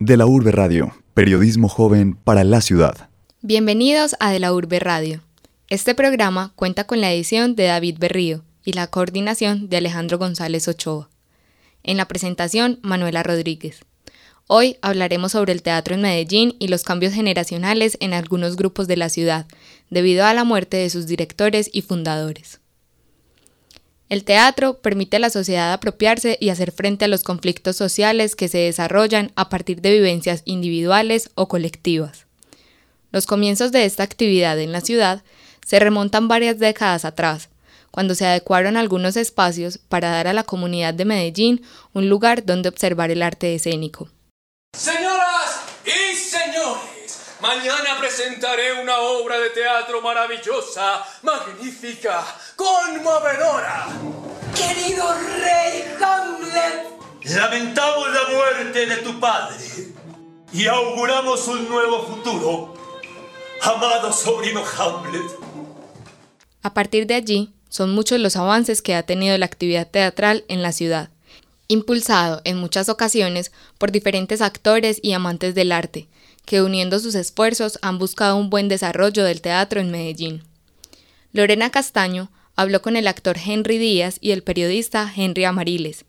De la Urbe Radio, periodismo joven para la ciudad. Bienvenidos a De la Urbe Radio. Este programa cuenta con la edición de David Berrío y la coordinación de Alejandro González Ochoa. En la presentación, Manuela Rodríguez. Hoy hablaremos sobre el teatro en Medellín y los cambios generacionales en algunos grupos de la ciudad, debido a la muerte de sus directores y fundadores. El teatro permite a la sociedad apropiarse y hacer frente a los conflictos sociales que se desarrollan a partir de vivencias individuales o colectivas. Los comienzos de esta actividad en la ciudad se remontan varias décadas atrás, cuando se adecuaron algunos espacios para dar a la comunidad de Medellín un lugar donde observar el arte escénico. Señoras mañana presentaré una obra de teatro maravillosa, magnífica, conmovedora. Querido rey Hamlet, lamentamos la muerte de tu padre y auguramos un nuevo futuro. Amado sobrino Hamlet. A partir de allí, son muchos los avances que ha tenido la actividad teatral en la ciudad, impulsado en muchas ocasiones por diferentes actores y amantes del arte, que uniendo sus esfuerzos han buscado un buen desarrollo del teatro en Medellín. Lorena Castaño habló con el actor Henry Díaz y el periodista Henry Amariles,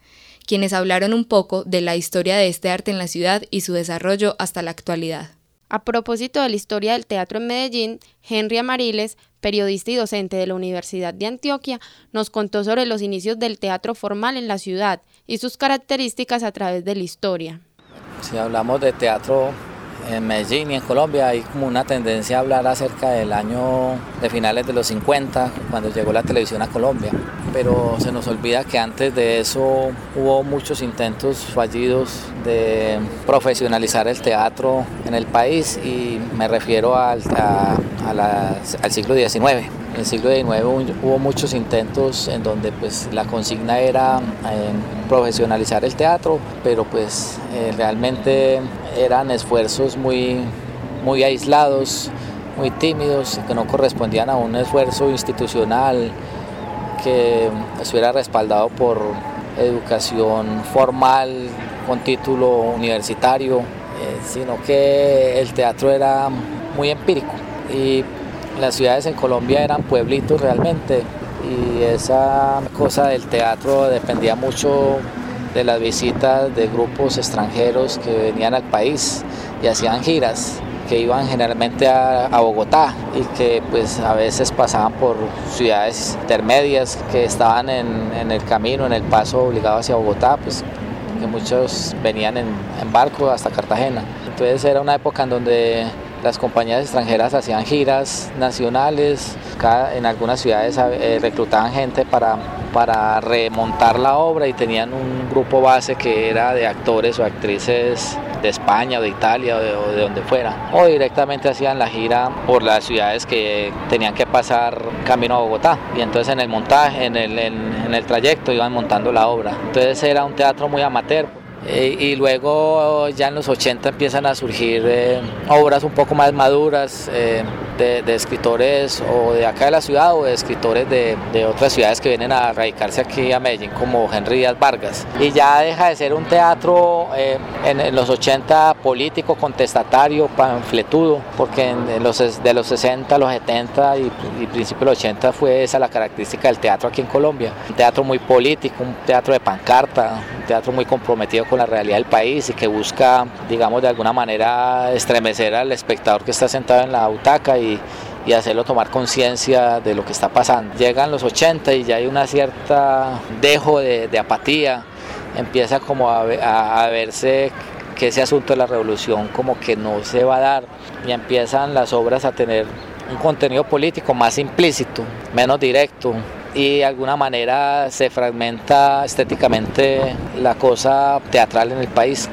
quienes hablaron un poco de la historia de este arte en la ciudad y su desarrollo hasta la actualidad. A propósito de la historia del teatro en Medellín, Henry Amariles, periodista y docente de la Universidad de Antioquia, nos contó sobre los inicios del teatro formal en la ciudad y sus características a través de la historia. Si hablamos de teatro en Medellín y en Colombia hay como una tendencia a hablar acerca del año de finales de los 50, cuando llegó la televisión a Colombia. Pero se nos olvida que antes de eso hubo muchos intentos fallidos de profesionalizar el teatro en el país y me refiero al, al siglo XIX. En el siglo XIX hubo muchos intentos en donde pues la consigna era eh, profesionalizar el teatro, pero pues eh, realmente eran esfuerzos muy, muy aislados, muy tímidos, que no correspondían a un esfuerzo institucional que estuviera respaldado por educación formal con título universitario, eh, sino que el teatro era muy empírico. Y las ciudades en Colombia eran pueblitos realmente y esa cosa del teatro dependía mucho de las visitas de grupos extranjeros que venían al país y hacían giras que iban generalmente a, Bogotá y que pues a veces pasaban por ciudades intermedias que estaban en, el camino, en el paso obligado hacia Bogotá, pues que muchos venían en, en barco hasta Cartagena. Entonces era una época en donde las compañías extranjeras hacían giras nacionales, en algunas ciudades eh, reclutaban gente para, para remontar la obra y tenían un grupo base que era de actores o actrices de España o de Italia o de, donde fuera. O directamente hacían la gira por las ciudades que tenían que pasar camino a Bogotá. Y entonces en el montaje, en el, en el trayecto iban montando la obra. Entonces era un teatro muy amateur. Eh, y luego ya en los 80 empiezan a surgir eh, obras un poco más maduras eh, de, escritores o de acá de la ciudad o de escritores de, otras ciudades que vienen a radicarse aquí a Medellín como Henry Díaz Vargas. Y ya deja de ser un teatro en, los 80 político, contestatario, panfletudo, porque en, los, de los 60, los 70 y, y principios de los 80 fue esa la característica del teatro aquí en Colombia. Un teatro muy político, un teatro de pancarta, un teatro muy comprometido con la realidad del país y que busca, digamos, de alguna manera estremecer al espectador que está sentado en la butaca y, y hacerlo tomar conciencia de lo que está pasando. Llegan los 80 y ya hay una cierta dejo de, de apatía, empieza como a, a, a verse que ese asunto de la revolución como que no se va a dar y empiezan las obras a tener un contenido político más implícito, menos directo, y de alguna manera se fragmenta estéticamente la cosa teatral en el país.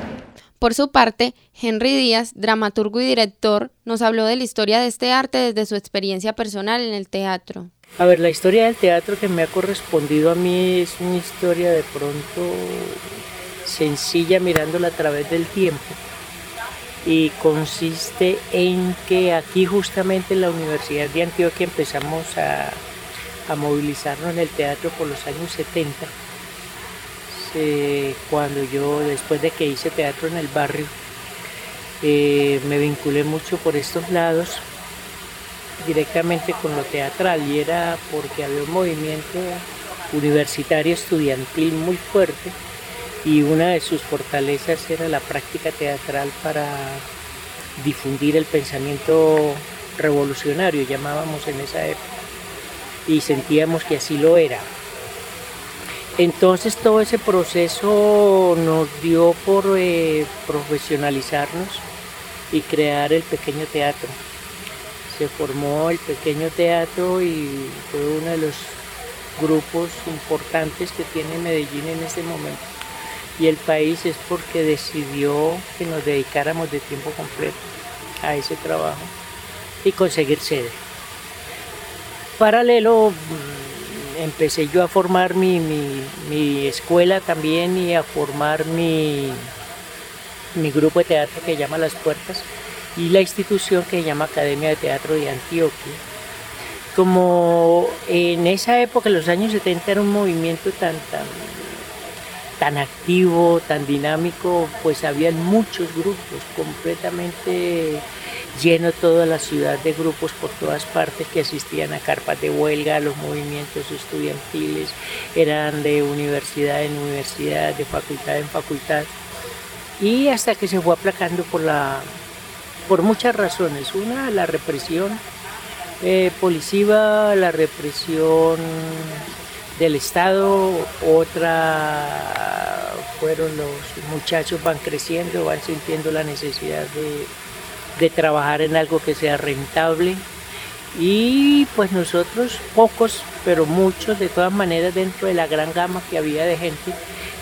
Por su parte, Henry Díaz, dramaturgo y director, nos habló de la historia de este arte desde su experiencia personal en el teatro. A ver, la historia del teatro que me ha correspondido a mí es una historia de pronto sencilla mirándola a través del tiempo y consiste en que aquí justamente en la Universidad de Antioquia empezamos a a movilizarnos en el teatro por los años 70, cuando yo, después de que hice teatro en el barrio, eh, me vinculé mucho por estos lados directamente con lo teatral y era porque había un movimiento universitario estudiantil muy fuerte y una de sus fortalezas era la práctica teatral para difundir el pensamiento revolucionario, llamábamos en esa época, y sentíamos que así lo era. Entonces todo ese proceso nos dio por eh, profesionalizarnos y crear el pequeño teatro. Se formó el pequeño teatro y fue uno de los grupos importantes que tiene Medellín en este momento. Y el país es porque decidió que nos dedicáramos de tiempo completo a ese trabajo y conseguir sede. Paralelo empecé yo a formar mi, escuela también y a formar mi, mi grupo de teatro que llama Las Puertas y la institución que se llama Academia de Teatro de Antioquia. Como en esa época, en los años 70, era un movimiento tan, tan, tan activo, tan dinámico, pues había muchos grupos completamente lleno toda la ciudad de grupos por todas partes que asistían a carpas de huelga, a los movimientos estudiantiles, eran de universidad en universidad, de facultad en facultad, y hasta que se fue aplacando por, la, por muchas razones. Una, la represión eh, policiva, la represión del Estado, otra fueron los muchachos van creciendo, van sintiendo la necesidad de de trabajar en algo que sea rentable y pues nosotros pocos pero muchos de todas maneras dentro de la gran gama que había de gente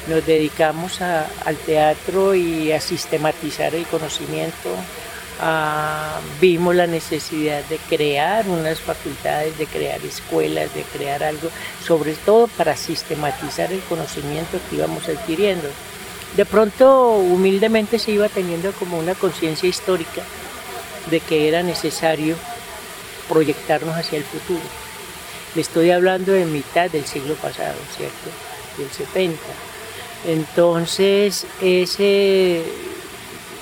nos dedicamos al teatro y a sistematizar el conocimiento vimos la necesidad de crear unas facultades, de crear escuelas, de crear algo, sobre todo para sistematizar el conocimiento que íbamos adquiriendo. De pronto, humildemente se iba teniendo como una conciencia histórica de que era necesario proyectarnos hacia el futuro. Le estoy hablando de mitad del siglo pasado, ¿cierto? Del 70. Entonces, ese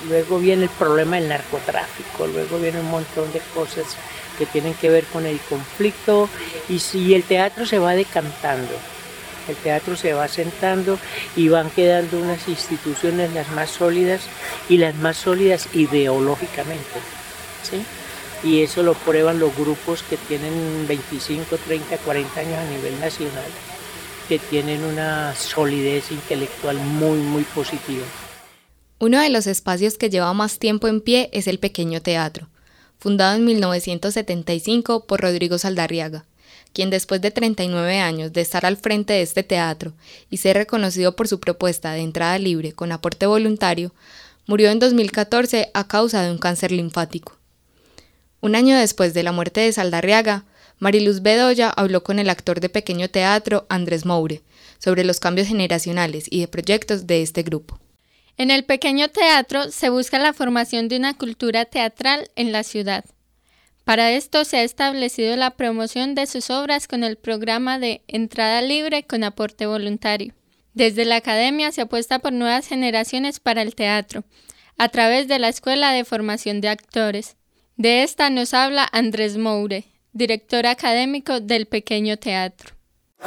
luego viene el problema del narcotráfico, luego viene un montón de cosas que tienen que ver con el conflicto y si el teatro se va decantando, el teatro se va sentando y van quedando unas instituciones las más sólidas y las más sólidas ideológicamente. Y eso lo prueban los grupos que tienen 25, 30, 40 años a nivel nacional, que tienen una solidez intelectual muy, muy positiva. Uno de los espacios que lleva más tiempo en pie es el Pequeño Teatro, fundado en 1975 por Rodrigo Saldarriaga, quien después de 39 años de estar al frente de este teatro y ser reconocido por su propuesta de entrada libre con aporte voluntario, murió en 2014 a causa de un cáncer linfático. Un año después de la muerte de Saldarriaga, Mariluz Bedoya habló con el actor de pequeño teatro Andrés Moure sobre los cambios generacionales y de proyectos de este grupo. En el pequeño teatro se busca la formación de una cultura teatral en la ciudad. Para esto se ha establecido la promoción de sus obras con el programa de entrada libre con aporte voluntario. Desde la academia se apuesta por nuevas generaciones para el teatro, a través de la Escuela de Formación de Actores. De esta nos habla Andrés Moure, director académico del Pequeño Teatro.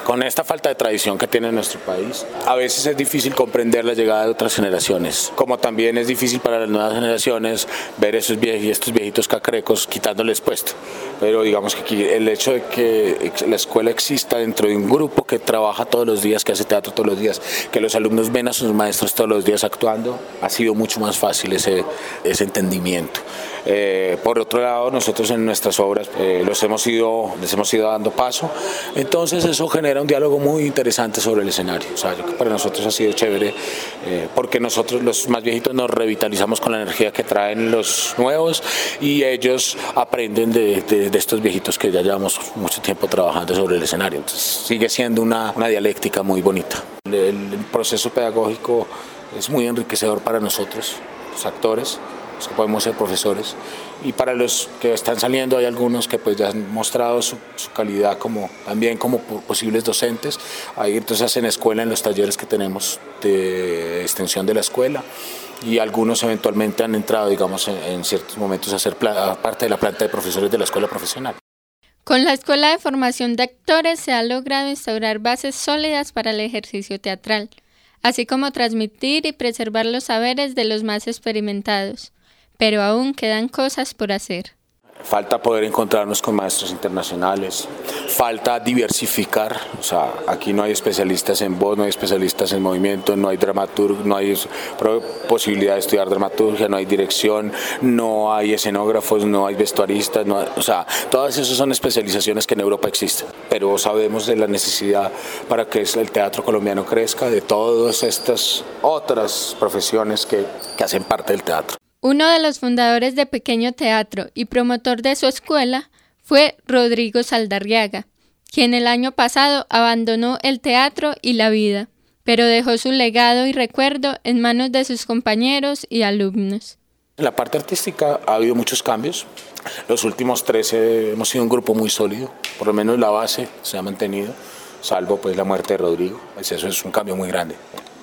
Con esta falta de tradición que tiene nuestro país, a veces es difícil comprender la llegada de otras generaciones, como también es difícil para las nuevas generaciones ver esos viejos, estos viejitos cacrecos quitándoles puesto. Pero digamos que aquí el hecho de que la escuela exista dentro de un grupo que trabaja todos los días, que hace teatro todos los días, que los alumnos ven a sus maestros todos los días actuando, ha sido mucho más fácil ese, ese entendimiento. Eh, por otro lado, nosotros en nuestras obras eh, los hemos ido, les hemos ido dando paso, entonces eso genera un diálogo muy interesante sobre el escenario. O sea, para nosotros ha sido chévere eh, porque nosotros los más viejitos nos revitalizamos con la energía que traen los nuevos y ellos aprenden de, estos viejitos que ya llevamos mucho tiempo trabajando sobre el escenario. Entonces sigue siendo una, una dialéctica muy bonita. el proceso pedagógico es muy enriquecedor para nosotros, los actores los que podemos ser profesores. Y para los que están saliendo hay algunos que pues ya han mostrado su, calidad como, también como posibles docentes. Ahí entonces hacen escuela en los talleres que tenemos de extensión de la escuela y algunos eventualmente han entrado, digamos, en, ciertos momentos a ser parte de la planta de profesores de la escuela profesional. Con la Escuela de Formación de Actores se ha logrado instaurar bases sólidas para el ejercicio teatral, así como transmitir y preservar los saberes de los más experimentados, pero aún quedan cosas por hacer. Falta poder encontrarnos con maestros internacionales, falta diversificar, o sea, aquí no hay especialistas en voz, no hay especialistas en movimiento, no hay dramaturg, no hay posibilidad de estudiar dramaturgia, no hay dirección, no hay escenógrafos, no hay vestuaristas, o sea, todas esas son especializaciones que en Europa existen, pero sabemos de la necesidad para que el teatro colombiano crezca, de todas estas otras profesiones que, que hacen parte del teatro. Uno de los fundadores de Pequeño Teatro y promotor de su escuela fue Rodrigo Saldarriaga, quien el año pasado abandonó el teatro y la vida, pero dejó su legado y recuerdo en manos de sus compañeros y alumnos. En la parte artística ha habido muchos cambios. Los últimos 13 hemos sido un grupo muy sólido, por lo menos la base se ha mantenido, salvo pues la muerte de Rodrigo. Pues eso es un cambio muy grande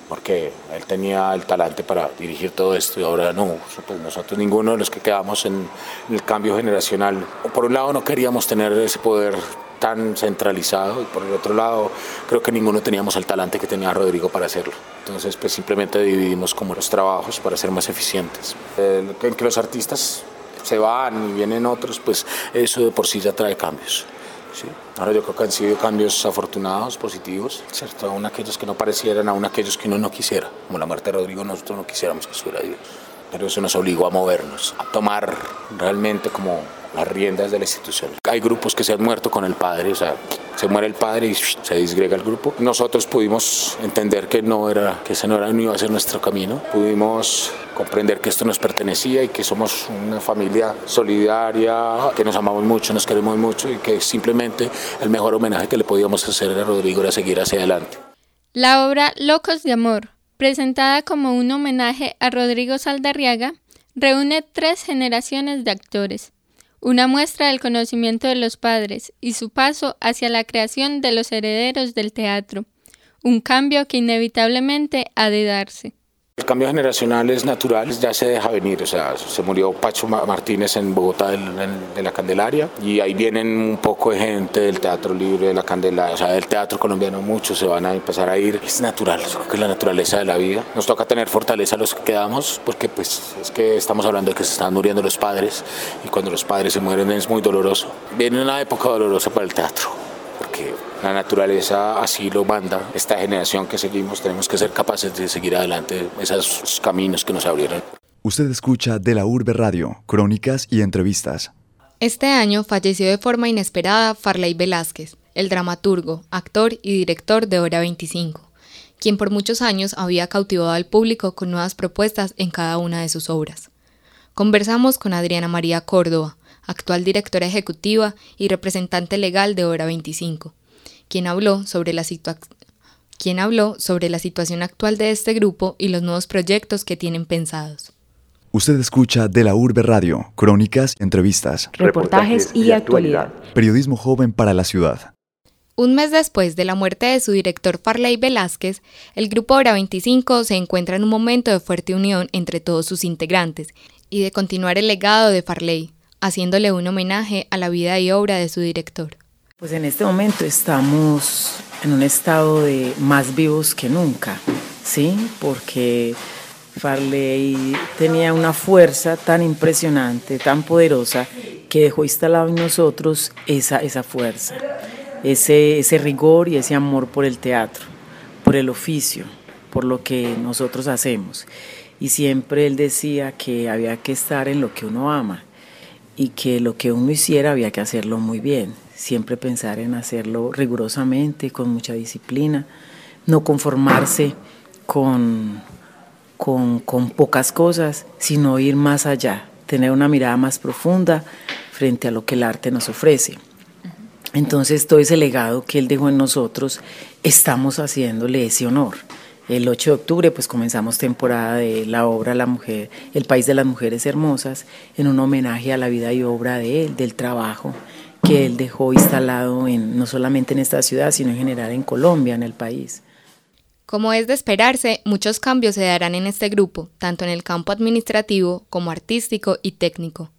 porque él tenía el talante para dirigir todo esto y ahora no, nosotros ninguno de los que quedamos en, el cambio generacional, por un lado no queríamos tener ese poder tan centralizado y por el otro lado creo que ninguno teníamos el talante que tenía Rodrigo para hacerlo. Entonces pues simplemente dividimos como los trabajos para ser más eficientes. en que los artistas se van y vienen otros, pues eso de por sí ya trae cambios. ¿Sí? Ahora yo creo que han sido cambios afortunados, positivos, ¿cierto? Aún aquellos que no parecieran, aún aquellos que uno no quisiera, como la muerte de Rodrigo, nosotros no quisiéramos que estuviera Dios. Pero eso nos obligó a movernos, a tomar realmente como las riendas de la institución. Hay grupos que se han muerto con el padre, o sea, se muere el padre y se disgrega el grupo. Nosotros pudimos entender que no era, que ese no, era, no iba a ser nuestro camino. Pudimos comprender que esto nos pertenecía y que somos una familia solidaria, que nos amamos mucho, nos queremos mucho y que simplemente el mejor homenaje que le podíamos hacer a Rodrigo era seguir hacia adelante. La obra Locos de Amor, presentada como un homenaje a Rodrigo Saldarriaga, reúne tres generaciones de actores, una muestra del conocimiento de los padres y su paso hacia la creación de los herederos del teatro, un cambio que inevitablemente ha de darse. El cambio generacional es natural, ya se deja venir, o sea, se murió Pacho Martínez en Bogotá de la Candelaria y ahí vienen un poco de gente del Teatro Libre de la Candelaria, o sea, del teatro colombiano muchos se van a empezar a ir, es natural, creo que es la naturaleza de la vida. Nos toca tener fortaleza los que quedamos porque pues es que estamos hablando de que se están muriendo los padres y cuando los padres se mueren es muy doloroso. Viene una época dolorosa para el teatro porque la naturaleza así lo manda. Esta generación que seguimos tenemos que ser capaces de seguir adelante esos caminos que nos abrieron. Usted escucha de la Urbe Radio, crónicas y entrevistas. Este año falleció de forma inesperada Farley Velázquez, el dramaturgo, actor y director de Hora 25, quien por muchos años había cautivado al público con nuevas propuestas en cada una de sus obras. Conversamos con Adriana María Córdoba, actual directora ejecutiva y representante legal de Hora 25, quien habló sobre la quien habló sobre la situación actual de este grupo y los nuevos proyectos que tienen pensados. Usted escucha de la Urbe Radio, crónicas, entrevistas, reportajes y actualidad. Periodismo joven para la ciudad. Un mes después de la muerte de su director Farley Velázquez, el grupo Hora 25 se encuentra en un momento de fuerte unión entre todos sus integrantes y de continuar el legado de Farley, haciéndole un homenaje a la vida y obra de su director. Pues en este momento estamos en un estado de más vivos que nunca, ¿sí? Porque Farley tenía una fuerza tan impresionante, tan poderosa, que dejó instalado en nosotros esa, esa fuerza, ese, ese rigor y ese amor por el teatro, por el oficio, por lo que nosotros hacemos. Y siempre él decía que había que estar en lo que uno ama y que lo que uno hiciera había que hacerlo muy bien, siempre pensar en hacerlo rigurosamente, con mucha disciplina, no conformarse con, con, con pocas cosas, sino ir más allá, tener una mirada más profunda frente a lo que el arte nos ofrece. Entonces todo ese legado que él dejó en nosotros, estamos haciéndole ese honor. El 8 de octubre pues comenzamos temporada de la obra La Mujer, El País de las Mujeres Hermosas, en un homenaje a la vida y obra de él, del trabajo que él dejó instalado en, no solamente en esta ciudad, sino en general en Colombia, en el país. Como es de esperarse, muchos cambios se darán en este grupo, tanto en el campo administrativo como artístico y técnico.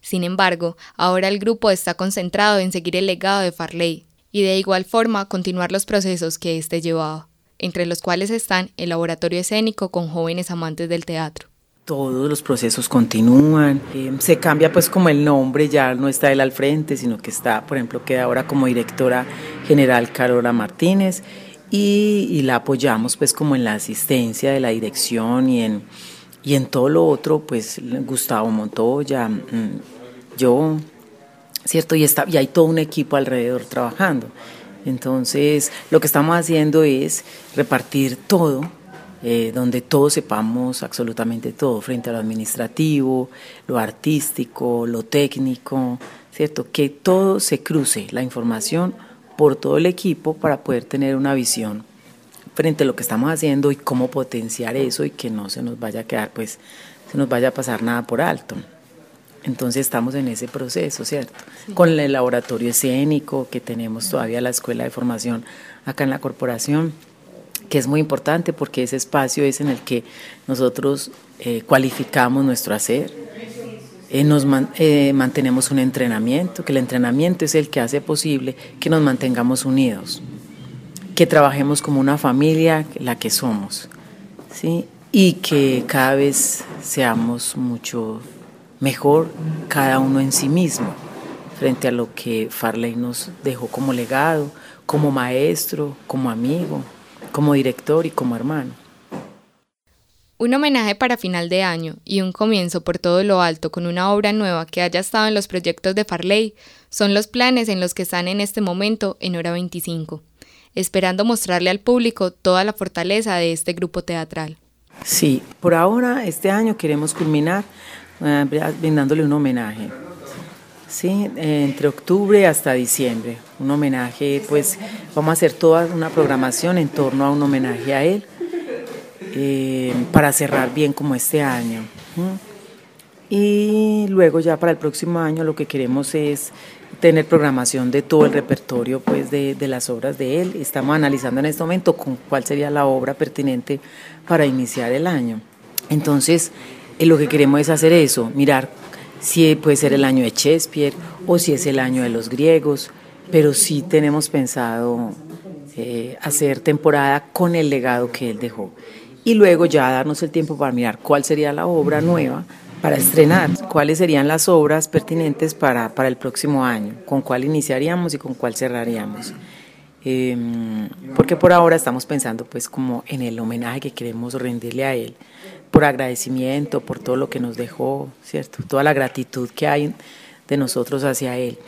Sin embargo, ahora el grupo está concentrado en seguir el legado de Farley y de igual forma continuar los procesos que éste llevaba entre los cuales están el laboratorio escénico con jóvenes amantes del teatro. Todos los procesos continúan, eh, se cambia pues como el nombre, ya no está él al frente, sino que está, por ejemplo, queda ahora como directora general Carola Martínez y, la apoyamos pues como en la asistencia de la dirección y en, y en todo lo otro, pues Gustavo Montoya, mm, yo, ¿cierto? Y, está, y hay todo un equipo alrededor trabajando. Entonces, lo que estamos haciendo es repartir todo, eh, donde todos sepamos absolutamente todo, frente a lo administrativo, lo artístico, lo técnico, ¿cierto? Que todo se cruce, la información, por todo el equipo para poder tener una visión frente a lo que estamos haciendo y cómo potenciar eso y que no se nos vaya a quedar, pues, se nos vaya a pasar nada por alto. Entonces estamos en ese proceso, ¿cierto? Con el laboratorio escénico que tenemos todavía la escuela de formación acá en la corporación, que es muy importante porque ese espacio es en el que nosotros eh, cualificamos nuestro hacer, eh, nos eh, mantenemos un entrenamiento, que el entrenamiento es el que hace posible que nos mantengamos unidos, que trabajemos como una familia, la que somos, ¿sí? y que cada vez seamos mucho mejor cada uno en sí mismo, frente a lo que Farley nos dejó como legado, como maestro, como amigo, como director y como hermano. Un homenaje para final de año y un comienzo por todo lo alto con una obra nueva que haya estado en los proyectos de Farley son los planes en los que están en este momento en Hora 25, esperando mostrarle al público toda la fortaleza de este grupo teatral. Sí, por ahora este año queremos culminar Ah, brindándole un homenaje. Sí, entre octubre hasta diciembre, un homenaje, pues vamos a hacer toda una programación en torno a un homenaje a él eh, para cerrar bien como este año. Y luego ya para el próximo año lo que queremos es tener programación de todo el repertorio pues de, las obras de él. Estamos analizando en este momento con cuál sería la obra pertinente para iniciar el año. Entonces, lo que queremos es hacer eso, mirar si puede ser el año de Shakespeare o si es el año de los griegos, pero sí tenemos pensado eh, hacer temporada con el legado que él dejó. Y luego ya darnos el tiempo para mirar cuál sería la obra nueva para estrenar, cuáles serían las obras pertinentes para, para el próximo año, con cuál iniciaríamos y con cuál cerraríamos. Em, porque por ahora estamos pensando pues como en el homenaje que queremos rendirle a él, por agradecimiento, por todo lo que nos dejó, ¿cierto? Toda la gratitud que hay de nosotros hacia él.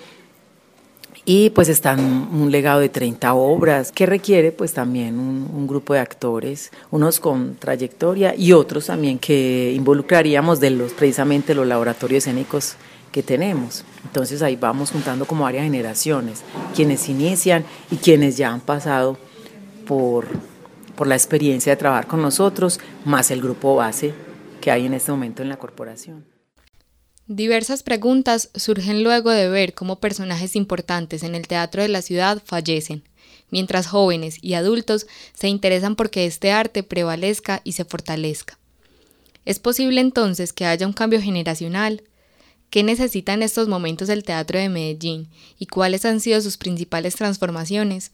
Y pues está un legado de 30 obras que requiere pues también un, grupo de actores, unos con trayectoria y otros también que involucraríamos de los precisamente los laboratorios escénicos que tenemos. Entonces ahí vamos juntando como varias generaciones, quienes inician y quienes ya han pasado por, por la experiencia de trabajar con nosotros, más el grupo base que hay en este momento en la corporación. Diversas preguntas surgen luego de ver cómo personajes importantes en el teatro de la ciudad fallecen, mientras jóvenes y adultos se interesan porque este arte prevalezca y se fortalezca. ¿Es posible entonces que haya un cambio generacional? ¿Qué necesita en estos momentos el Teatro de Medellín y cuáles han sido sus principales transformaciones?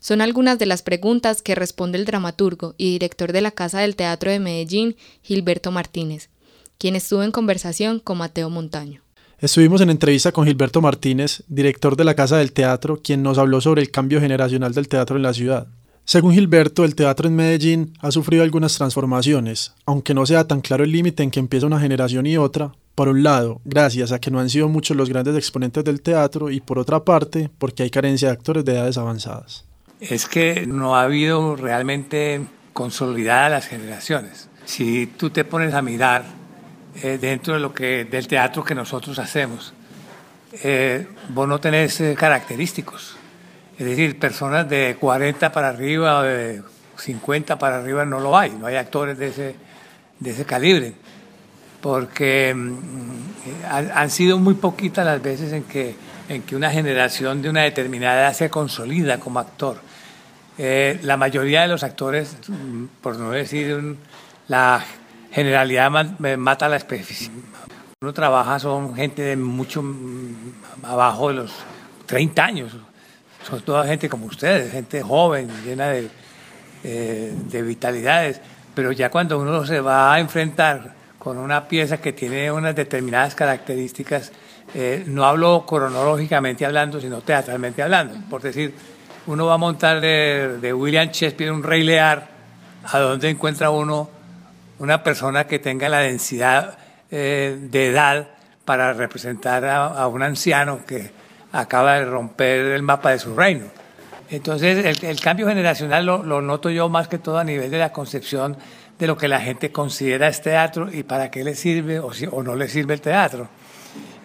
Son algunas de las preguntas que responde el dramaturgo y director de la Casa del Teatro de Medellín, Gilberto Martínez, quien estuvo en conversación con Mateo Montaño. Estuvimos en entrevista con Gilberto Martínez, director de la Casa del Teatro, quien nos habló sobre el cambio generacional del teatro en la ciudad. Según Gilberto, el teatro en Medellín ha sufrido algunas transformaciones, aunque no sea tan claro el límite en que empieza una generación y otra, por un lado, gracias a que no han sido muchos los grandes exponentes del teatro y por otra parte, porque hay carencia de actores de edades avanzadas. Es que no ha habido realmente consolidadas las generaciones. Si tú te pones a mirar eh, dentro de lo que, del teatro que nosotros hacemos, eh, vos no tenés eh, característicos. Es decir, personas de 40 para arriba o de 50 para arriba no lo hay, no hay actores de ese, de ese calibre, porque mm, han, han, sido muy poquitas las veces en que, en que una generación de una determinada edad se consolida como actor. Eh, la mayoría de los actores, mm, por no decir la generalidad, mata la especie. Uno trabaja, son gente de mucho mm, abajo de los 30 años, son toda gente como ustedes, gente joven, llena de, eh, de vitalidades, pero ya cuando uno se va a enfrentar con una pieza que tiene unas determinadas características, eh, no hablo cronológicamente hablando, sino teatralmente hablando, por decir, uno va a montar de, William Shakespeare un Rey Lear, a donde encuentra uno una persona que tenga la densidad eh, de edad para representar a un anciano que acaba de romper el mapa de su reino. Entonces, el, cambio generacional lo, noto yo más que todo a nivel de la concepción de lo que la gente considera es teatro y para qué le sirve o, si, o no le sirve el teatro.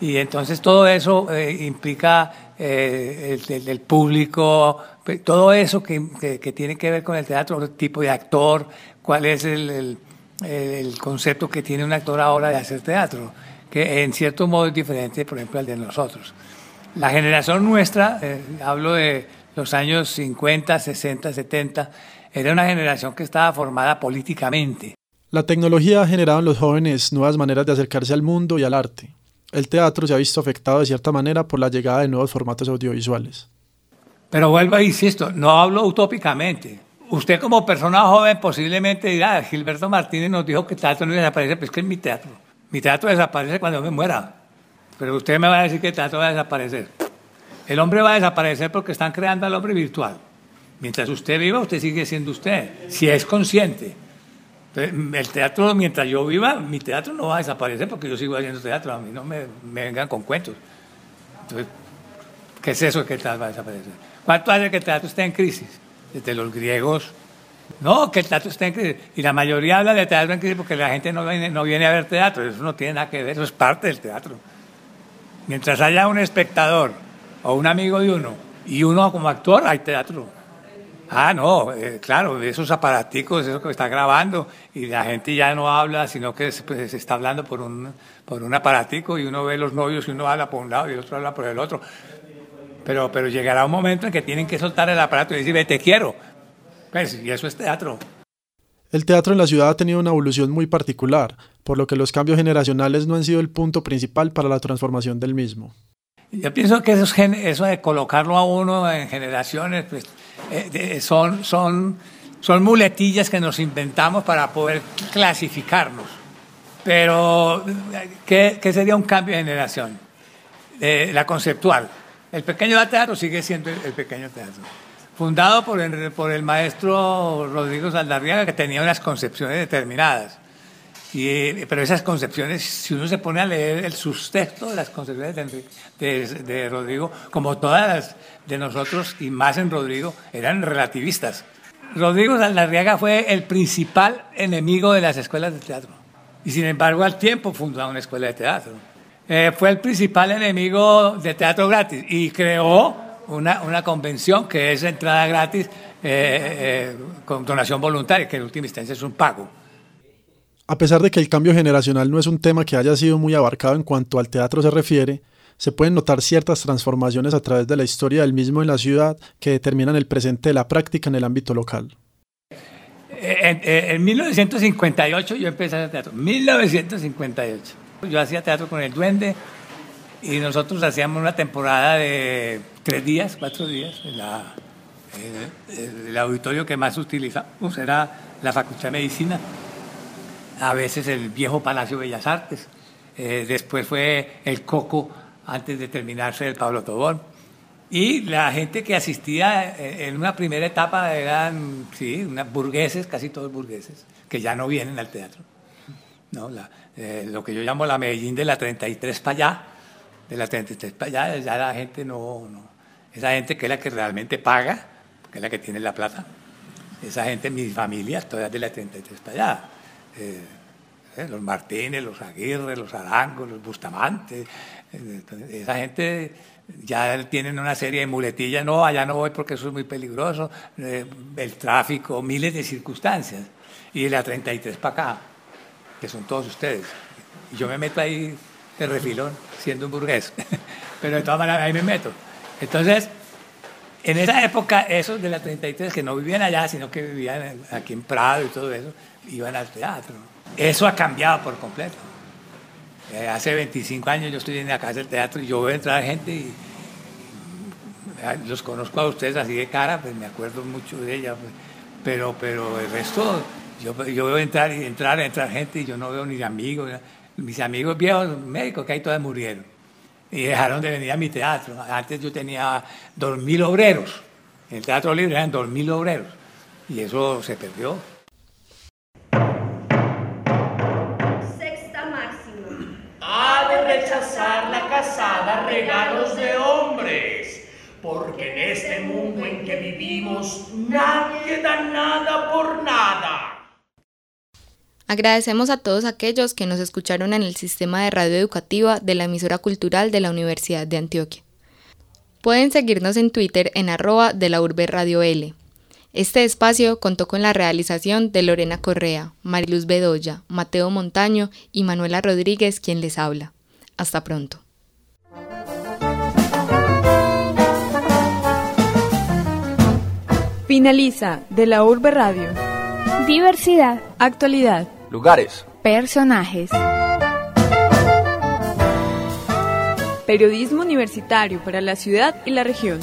Y entonces todo eso eh, implica eh, el, público, todo eso que, que, tiene que ver con el teatro, el tipo de actor, cuál es el, el, concepto que tiene un actor ahora de hacer teatro, que en cierto modo es diferente, por ejemplo, al de nosotros. La generación nuestra, eh, hablo de los años 50, 60, 70, era una generación que estaba formada políticamente. La tecnología ha generado en los jóvenes nuevas maneras de acercarse al mundo y al arte. El teatro se ha visto afectado de cierta manera por la llegada de nuevos formatos audiovisuales. Pero vuelvo a insisto, no hablo utópicamente. Usted como persona joven posiblemente dirá, Gilberto Martínez nos dijo que el teatro no desaparece, pero es que es mi teatro. Mi teatro desaparece cuando me muera. Pero usted me va a decir que el teatro va a desaparecer. El hombre va a desaparecer porque están creando al hombre virtual. Mientras usted viva, usted sigue siendo usted, si es consciente. El teatro, mientras yo viva, mi teatro no va a desaparecer porque yo sigo haciendo teatro. A mí no me, vengan con cuentos. Entonces, ¿qué es eso que el teatro va a desaparecer? ¿Cuánto hace que el teatro esté en crisis? Desde los griegos. No, que el teatro esté en crisis. Y la mayoría habla de teatro en crisis porque la gente no viene, no viene a ver teatro. Eso no tiene nada que ver, eso es parte del teatro. Mientras haya un espectador o un amigo de uno y uno como actor, hay teatro. Ah, no, eh, claro, esos aparaticos, eso que está grabando y la gente ya no habla, sino que pues, se, está hablando por un, por un aparatico y uno ve los novios y uno habla por un lado y el otro habla por el otro. Pero, pero llegará un momento en que tienen que soltar el aparato y decir, te quiero. Pues, y eso es teatro. El teatro en la ciudad ha tenido una evolución muy particular, por lo que los cambios generacionales no han sido el punto principal para la transformación del mismo. Yo pienso que eso, eso de colocarlo a uno en generaciones pues, eh, son, son, son muletillas que nos inventamos para poder clasificarnos. Pero, ¿qué, qué sería un cambio de generación? Eh, la conceptual. El pequeño teatro sigue siendo el, pequeño teatro. Fundado por el, por el maestro Rodrigo Saldarriaga, que tenía unas concepciones determinadas. Y, pero esas concepciones, si uno se pone a leer el sustento de las concepciones de, de, Rodrigo, como todas las de nosotros y más en Rodrigo, eran relativistas. Rodrigo Saldarriaga fue el principal enemigo de las escuelas de teatro. Y sin embargo, al tiempo fundó una escuela de teatro. Eh, fue el principal enemigo de teatro gratis y creó una, una convención que es entrada gratis eh, eh, con donación voluntaria, que en última instancia es un pago. A pesar de que el cambio generacional no es un tema que haya sido muy abarcado en cuanto al teatro se refiere, se pueden notar ciertas transformaciones a través de la historia del mismo en la ciudad que determinan el presente de la práctica en el ámbito local. En, 1958 yo empecé a hacer teatro, 1958. Yo hacía teatro con el Duende y nosotros hacíamos una temporada de tres días, cuatro días. el, auditorio que más utilizamos era la Facultad de Medicina a veces el viejo Palacio Bellas Artes, eh, después fue el Coco antes de terminarse el Pablo Tobón. Y la gente que asistía eh, en una primera etapa eran, sí, burgueses, casi todos burgueses, que ya no vienen al teatro. ¿no? Eh, lo que yo llamo la Medellín de la 33 para allá, de la 33 para allá, ya la gente no, no, Esa gente que es la que realmente paga, que es la que tiene la plata. Esa gente, mis familias, todas de la 33 para allá. Eh, ¿eh? los Martínez, los Aguirre, los Arangos, los Bustamante, eh, esa gente ya tienen una serie de muletillas, no, allá no voy porque eso es muy peligroso, el tráfico, miles de circunstancias, y de la 33 para acá, que son todos ustedes. Y yo me meto ahí de refilón, siendo un burgués, pero de todas maneras ahí me meto. Entonces, en esa época, esos de la 33 que no vivían allá, sino que vivían aquí en Prado y todo eso, iban al teatro. Eso ha cambiado por completo. Eh, hace 25 años yo estoy en la casa del teatro y yo veo entrar gente y, los conozco a ustedes así de cara, pues me acuerdo mucho de ella, pues, pero, pero el resto, yo, yo veo entrar y entrar, entrar gente y yo no veo ni amigos, mis amigos viejos médicos que ahí todos murieron y dejaron de venir a mi teatro. Antes yo tenía 2.000 obreros, en el Teatro Libre eran 2.000 obreros y eso se perdió. rechazar la casada regalos de hombres, porque en este mundo en que vivimos nadie da nada por nada. Agradecemos a todos aquellos que nos escucharon en el sistema de radio educativa de la emisora cultural de la Universidad de Antioquia. Pueden seguirnos en Twitter en arroba de la urbe radio L. Este espacio contó con la realización de Lorena Correa, Mariluz Bedoya, Mateo Montaño y Manuela Rodríguez quien les habla. Hasta pronto. Finaliza de la Urbe Radio. Diversidad. Actualidad. Lugares. Personajes. Periodismo universitario para la ciudad y la región.